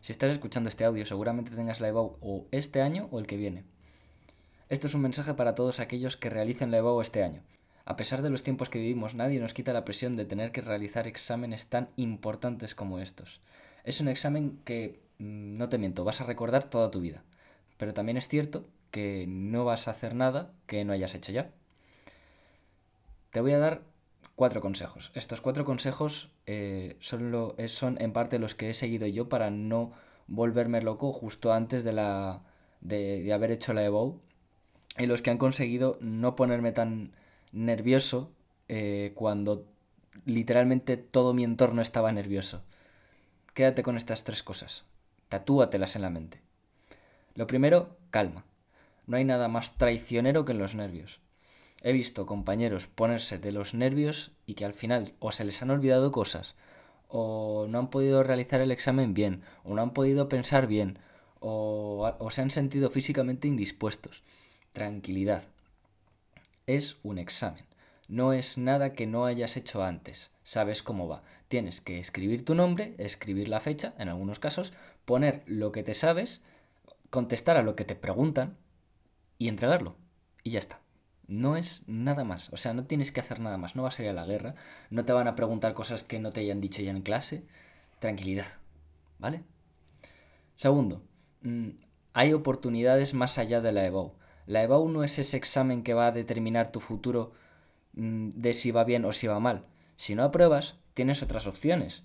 Si estás escuchando este audio, seguramente tengas la EBAU o este año o el que viene. Esto es un mensaje para todos aquellos que realicen la EBAU este año. A pesar de los tiempos que vivimos, nadie nos quita la presión de tener que realizar exámenes tan importantes como estos. Es un examen que, mm, no te miento, vas a recordar toda tu vida. Pero también es cierto que no vas a hacer nada que no hayas hecho ya. Te voy a dar cuatro consejos. Estos cuatro consejos eh, son, lo, son en parte los que he seguido yo para no volverme loco justo antes de, la, de, haber hecho la EVO y los que han conseguido no ponerme tan nervioso eh, cuando literalmente todo mi entorno estaba nervioso. Quédate con estas tres cosas. Tatúatelas en la mente. Lo primero, calma. No hay nada más traicionero que los nervios. He visto compañeros ponerse de los nervios y que al final o se les han olvidado cosas, o no han podido realizar el examen bien, o no han podido pensar bien, o, o se han sentido físicamente indispuestos. Tranquilidad. Es un examen. No es nada que no hayas hecho antes. Sabes cómo va. Tienes que escribir tu nombre, escribir la fecha, en algunos casos, poner lo que te sabes, contestar a lo que te preguntan y entregarlo. Y ya está. No es nada más. O sea, no tienes que hacer nada más. No vas a ir a la guerra. No te van a preguntar cosas que no te hayan dicho ya en clase. Tranquilidad. ¿Vale? Segundo, mm, hay oportunidades más allá de la EBOU. La EBAU no es ese examen que va a determinar tu futuro mm, de si va bien o si va mal. Si no apruebas, tienes otras opciones.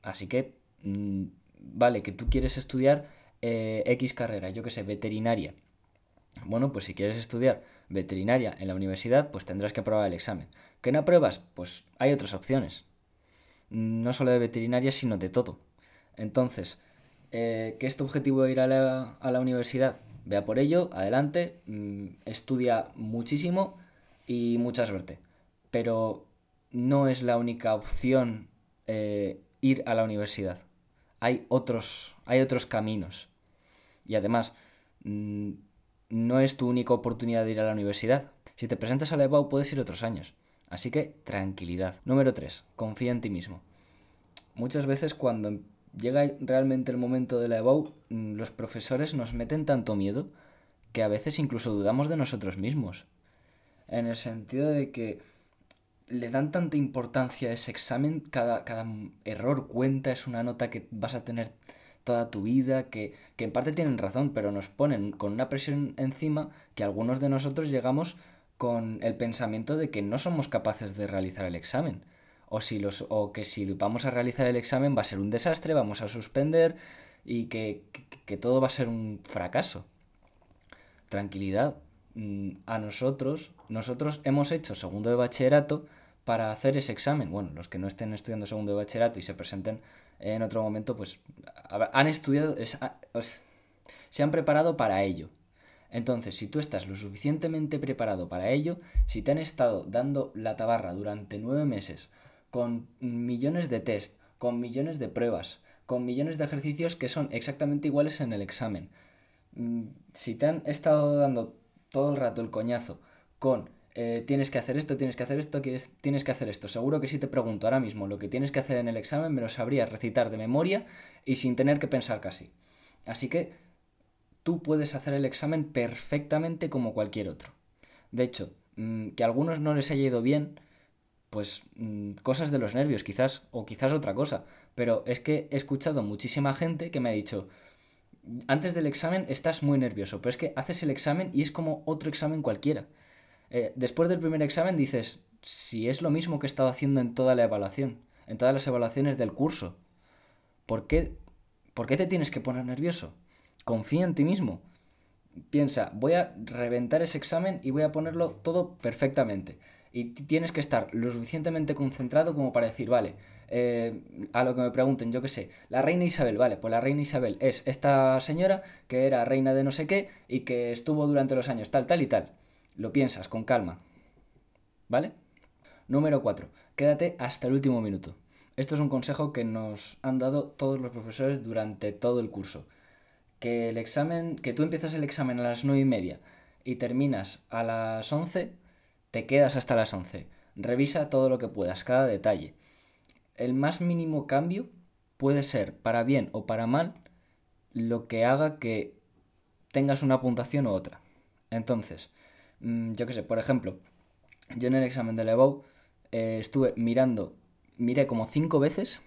Así que, mm, vale, que tú quieres estudiar eh, X carrera, yo que sé, veterinaria. Bueno, pues si quieres estudiar veterinaria en la universidad, pues tendrás que aprobar el examen. ¿Que no apruebas? Pues hay otras opciones. No solo de veterinaria, sino de todo. Entonces, eh, ¿qué es tu objetivo ir a la, a la universidad? Vea por ello, adelante, mm, estudia muchísimo y mucha suerte. Pero no es la única opción eh, ir a la universidad. Hay otros, hay otros caminos. Y además, mm, no es tu única oportunidad de ir a la universidad. Si te presentas a la EBAU puedes ir otros años. Así que tranquilidad. Número 3. Confía en ti mismo. Muchas veces cuando llega realmente el momento de la EBAU, mm, los profesores nos meten tanto miedo que a veces incluso dudamos de nosotros mismos. En el sentido de que le dan tanta importancia a ese examen, cada, cada error cuenta, es una nota que vas a tener toda tu vida, que, que en parte tienen razón, pero nos ponen con una presión encima que algunos de nosotros llegamos con el pensamiento de que no somos capaces de realizar el examen o, si los, o que si vamos a realizar el examen va a ser un desastre, vamos a suspender y que, que, todo va a ser un fracaso. Tranquilidad. Mm, a nosotros, nosotros hemos hecho segundo de bachillerato para hacer ese examen. Bueno, los que no estén estudiando segundo de bachillerato y se presenten en otro momento, pues han estudiado, se han preparado para ello. Entonces, si tú estás lo suficientemente preparado para ello, si te han estado dando la tabarra durante nueve meses con millones de test, con millones de pruebas, con millones de ejercicios que son exactamente iguales en el examen. Mm, si te han estado dando todo el rato el coñazo con eh, tienes que hacer esto, tienes que hacer esto, tienes que hacer esto. Seguro que si te pregunto ahora mismo lo que tienes que hacer en el examen, me lo sabría recitar de memoria y sin tener que pensar casi. Así que tú puedes hacer el examen perfectamente como cualquier otro. De hecho, mm, que a algunos no les haya ido bien, pues mm, cosas de los nervios quizás, o quizás otra cosa. Pero es que he escuchado muchísima gente que me ha dicho, antes del examen estás muy nervioso, pero es que haces el examen y es como otro examen cualquiera. Eh, después del primer examen dices, si es lo mismo que he estado haciendo en toda la evaluación, en todas las evaluaciones del curso, ¿por qué, ¿por qué te tienes que poner nervioso? Confía en ti mismo. Piensa, voy a reventar ese examen y voy a ponerlo todo perfectamente y tienes que estar lo suficientemente concentrado como para decir, vale, eh, a lo que me pregunten, yo qué sé, la reina Isabel, vale, pues la reina Isabel es esta señora que era reina de no sé qué y que estuvo durante los años tal, tal y tal. Lo piensas con calma, ¿vale? Número 4. Quédate hasta el último minuto. Esto es un consejo que nos han dado todos los profesores durante todo el curso. Que el examen, que tú empiezas el examen a las 9 y media y terminas a las 11, te quedas hasta las 11. Revisa todo lo que puedas, cada detalle. El más mínimo cambio puede ser para bien o para mal lo que haga que tengas una puntuación u otra. Entonces, mm, yo qué sé, por ejemplo, yo en el examen de Levaux eh, estuve mirando, miré como cinco veces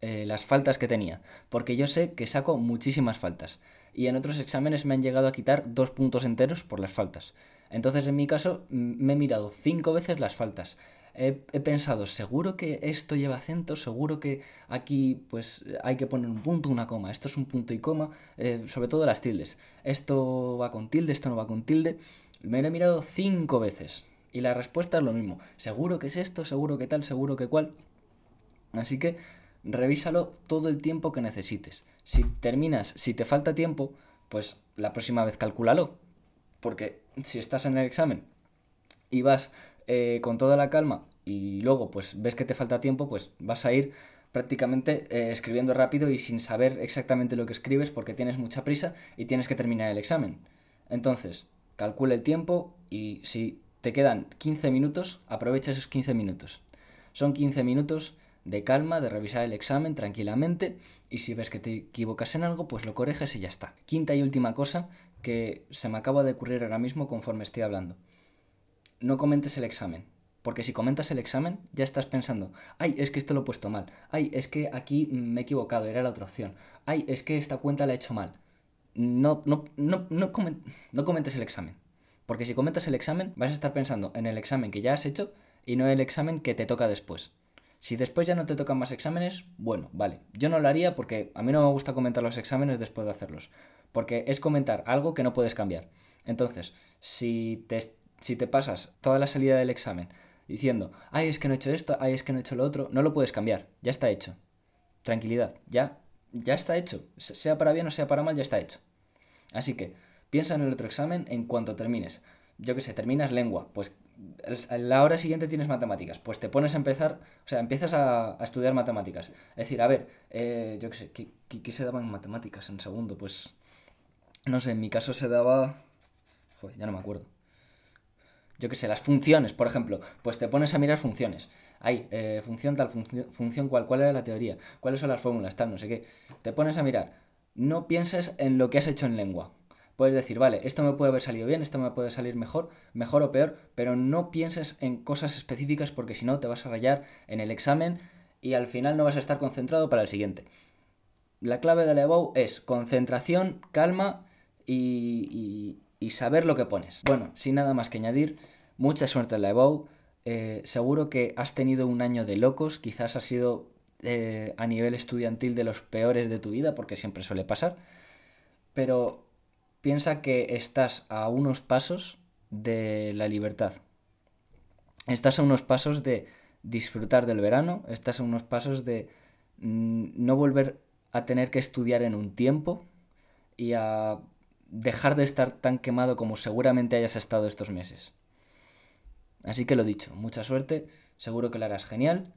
eh, las faltas que tenía, porque yo sé que saco muchísimas faltas. Y en otros exámenes me han llegado a quitar dos puntos enteros por las faltas. Entonces, en mi caso, me he mirado cinco veces las faltas. He, pensado, seguro que esto lleva acento, seguro que aquí pues hay que poner un punto, una coma. Esto es un punto y coma, eh, sobre todo las tildes. Esto va con tilde, esto no va con tilde. Me lo he mirado cinco veces. Y la respuesta es lo mismo. Seguro que es esto, seguro que tal, seguro que cual. Así que revísalo todo el tiempo que necesites. Si terminas, si te falta tiempo, pues la próxima vez calcúlalo. Porque si estás en el examen y vas eh, con toda la calma y luego pues ves que te falta tiempo, pues vas a ir prácticamente eh, escribiendo rápido y sin saber exactamente lo que escribes porque tienes mucha prisa y tienes que terminar el examen. Entonces, calcula el tiempo y si te quedan 15 minutos, aprovecha esos 15 minutos. Son 15 minutos de calma, de revisar el examen tranquilamente y si ves que te equivocas en algo, pues lo corriges y ya está. Quinta y última cosa que se me acaba de ocurrir ahora mismo conforme estoy hablando. No comentes el examen. Porque si comentas el examen, ya estás pensando, ay, es que esto lo he puesto mal, ay, es que aquí me he equivocado, era la otra opción, ay, es que esta cuenta la he hecho mal. No, no, no, no, no comentes el examen. Porque si comentas el examen, vas a estar pensando en el examen que ya has hecho y no el examen que te toca después. Si después ya no te tocan más exámenes, bueno, vale. Yo no lo haría porque a mí no me gusta comentar los exámenes después de hacerlos porque es comentar algo que no puedes cambiar. Entonces, si te, si te pasas toda la salida del examen diciendo, ay, es que no he hecho esto, ay, es que no he hecho lo otro, no lo puedes cambiar, ya está hecho. Tranquilidad, ya, ya está hecho. Sea para bien o sea para mal, ya está hecho. Así que, piensa en el otro examen en cuanto termines. Yo que sé, terminas lengua, pues la hora siguiente tienes matemáticas, pues te pones a empezar, o sea, empiezas a, estudiar matemáticas. Es decir, a ver, eh, yo qué sé, ¿qué, ¿qué, se daba en matemáticas en segundo? Pues no sé, en mi caso se daba... Joder, ya no me acuerdo. Yo qué sé, las funciones, por ejemplo. Pues te pones a mirar funciones. Hay eh, función tal, función cual, cuál era la teoría, cuáles son las fórmulas, tal, no sé qué. Te pones a mirar. No pienses en lo que has hecho en lengua. Puedes decir, vale, esto me puede haber salido bien, esto me puede salir mejor, mejor o peor, pero no pienses en cosas específicas porque si no te vas a rayar en el examen y al final no vas a estar concentrado para el siguiente. La clave de la es concentración, calma y, saber lo que pones. Bueno, sin nada más que añadir, mucha suerte en la EVO. Eh, seguro que has tenido un año de locos, quizás ha sido eh, a nivel estudiantil de los peores de tu vida, porque siempre suele pasar. Pero piensa que estás a unos pasos de la libertad. Estás a unos pasos de disfrutar del verano, estás a unos pasos de mm, no volver a tener que estudiar en un tiempo y a dejar de estar tan quemado como seguramente hayas estado estos meses. Así que lo dicho, mucha suerte, seguro que lo harás genial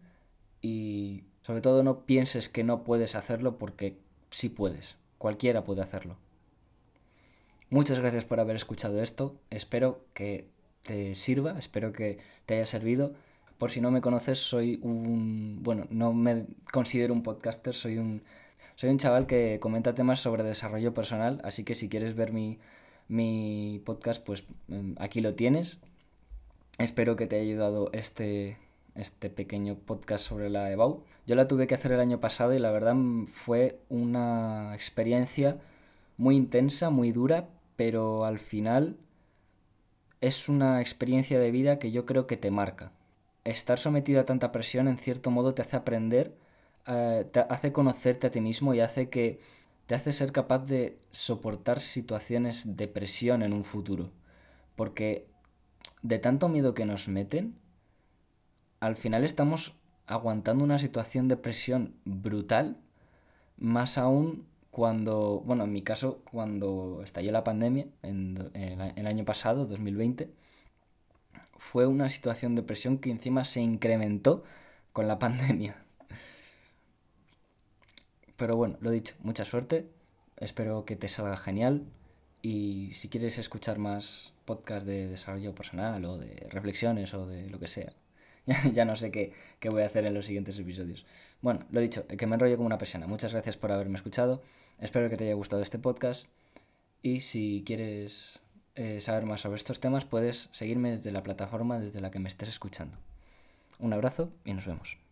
y sobre todo no pienses que no puedes hacerlo porque sí puedes, cualquiera puede hacerlo. Muchas gracias por haber escuchado esto, espero que te sirva, espero que te haya servido. Por si no me conoces, soy un... bueno, no me considero un podcaster, soy un soy un chaval que comenta temas sobre desarrollo personal, así que si quieres ver mi, mi podcast, pues em, aquí lo tienes. Espero que te haya ayudado este, este pequeño podcast sobre la EBAU. Yo la tuve que hacer el año pasado y la verdad fue una experiencia muy intensa, muy dura, pero al final es una experiencia de vida que yo creo que te marca. Estar sometido a tanta presión en cierto modo te hace aprender eh, te hace conocerte a ti mismo y hace que te hace ser capaz de soportar situaciones de presión en un futuro. Porque de tanto miedo que nos meten, al final estamos aguantando una situación de presión brutal, más aún cuando, bueno, en mi caso, cuando estalló la pandemia, en, el año pasado, 2020, fue una situación de presión que encima se incrementó con la pandemia. Pero bueno, lo dicho, mucha suerte. Espero que te salga genial. Y si quieres escuchar más podcast de desarrollo personal o de reflexiones o de lo que sea. ya no sé qué, qué, voy a hacer en los siguientes episodios. Bueno, lo dicho, eh, que me enrollo como una persiana. Muchas gracias por haberme escuchado. Espero que te haya gustado este podcast. Y si quieres eh, saber más sobre estos temas, puedes seguirme desde la plataforma desde la que me estés escuchando. Un abrazo y nos vemos.